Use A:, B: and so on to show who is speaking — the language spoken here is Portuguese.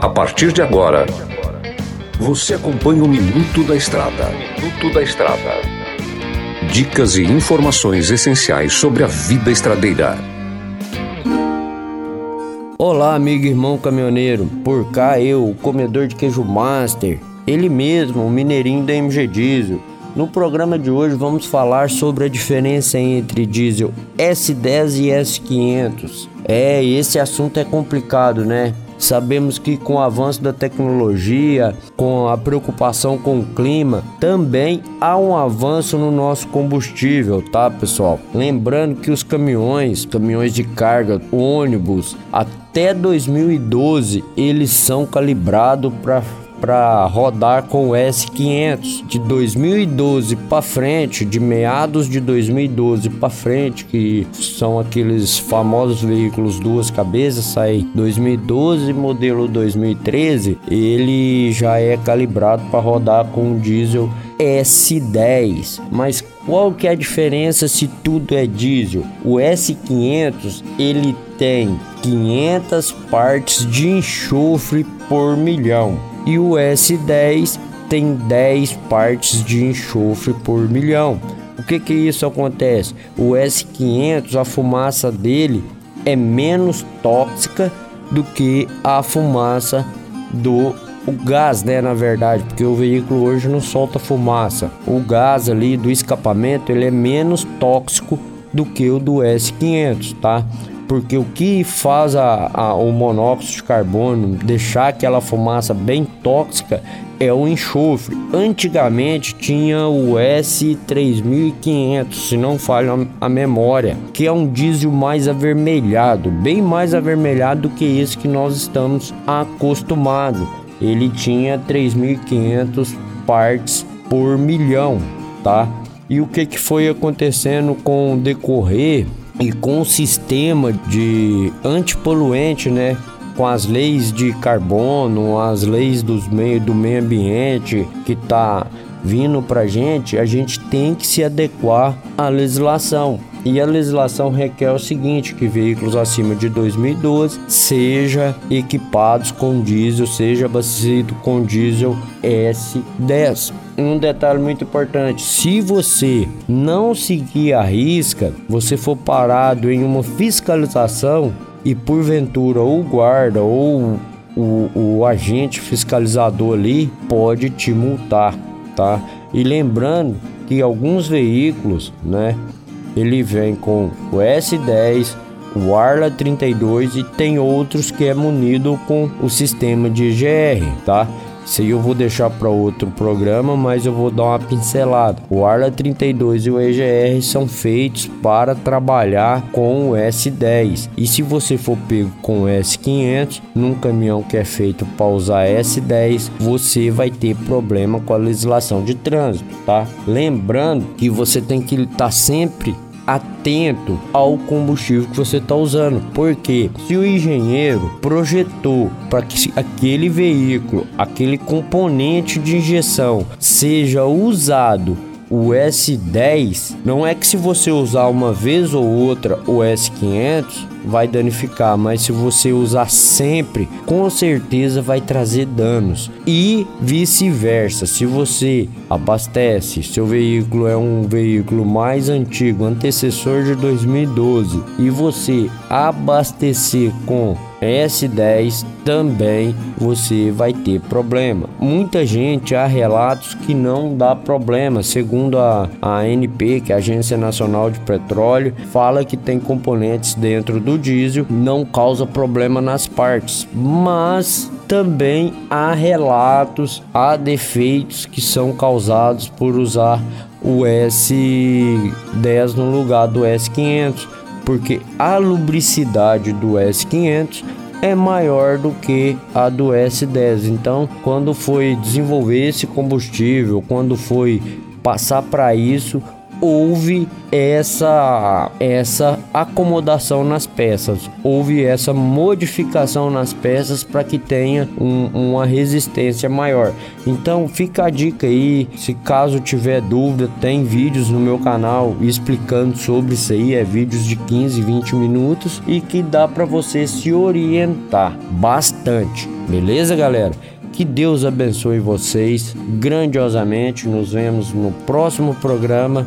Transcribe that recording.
A: A partir de agora, você acompanha o Minuto da Estrada. Minuto da Estrada. Dicas e informações essenciais sobre a vida estradeira.
B: Olá, amigo e irmão caminhoneiro. Por cá eu, o comedor de queijo master, ele mesmo, o mineirinho da MG Diesel. No programa de hoje vamos falar sobre a diferença entre diesel S10 e S500. É, esse assunto é complicado, né? Sabemos que com o avanço da tecnologia, com a preocupação com o clima, também há um avanço no nosso combustível, tá, pessoal? Lembrando que os caminhões, caminhões de carga, ônibus, até 2012 eles são calibrados para para rodar com o S500 de 2012 para frente, de meados de 2012 para frente, que são aqueles famosos veículos duas cabeças, sai 2012 modelo 2013, ele já é calibrado para rodar com o diesel S10. Mas qual que é a diferença se tudo é diesel? O S500 ele tem 500 partes de enxofre por milhão e o S10 tem 10 partes de enxofre por milhão. O que que isso acontece? O S500, a fumaça dele é menos tóxica do que a fumaça do o gás, né, na verdade, porque o veículo hoje não solta fumaça. O gás ali do escapamento, ele é menos tóxico do que o do S500, tá? Porque o que faz a, a, o monóxido de carbono deixar aquela fumaça bem tóxica é o enxofre. Antigamente tinha o S3500, se não falha a memória, que é um diesel mais avermelhado, bem mais avermelhado do que esse que nós estamos acostumados. Ele tinha 3500 partes por milhão, tá? E o que, que foi acontecendo com o decorrer e com o sistema de antipoluente, né? Com as leis de carbono, as leis dos meio, do meio ambiente que tá vindo pra gente, a gente tem que se adequar à legislação. E a legislação requer o seguinte, que veículos acima de 2012 sejam equipados com diesel, seja abastecido com diesel S10. Um detalhe muito importante, se você não seguir a risca, você for parado em uma fiscalização e porventura o guarda ou o, o agente fiscalizador ali pode te multar, tá? E lembrando que alguns veículos, né, ele vem com o S10, o Arla 32 e tem outros que é munido com o sistema de EGR, tá? Isso aí eu vou deixar para outro programa, mas eu vou dar uma pincelada. O Arla 32 e o EGR são feitos para trabalhar com o S10. E se você for pego com o S500 num caminhão que é feito para usar S10, você vai ter problema com a legislação de trânsito, tá? Lembrando que você tem que estar tá sempre atento ao combustível que você está usando, porque se o engenheiro projetou para que aquele veículo, aquele componente de injeção seja usado o S10, não é que se você usar uma vez ou outra o S500 vai danificar, mas se você usar sempre, com certeza vai trazer danos. E vice-versa, se você abastece, seu veículo é um veículo mais antigo, antecessor de 2012, e você abastecer com S10 também você vai ter problema. Muita gente há relatos que não dá problema, segundo a, ANP, que é a Agência Nacional de Petróleo, fala que tem componentes dentro do diesel, não causa problema nas partes, mas também há relatos, há defeitos que são causados por usar o S10 no lugar do S500 porque a lubricidade do S500 é maior do que a do S10. Então, quando foi desenvolver esse combustível, quando foi passar para isso, houve essa essa acomodação nas peças, houve essa modificação nas peças para que tenha um, uma resistência maior. Então fica a dica aí, se caso tiver dúvida, tem vídeos no meu canal explicando sobre isso aí, é vídeos de 15, 20 minutos e que dá para você se orientar bastante. Beleza, galera? Que Deus abençoe vocês grandiosamente. Nos vemos no próximo programa.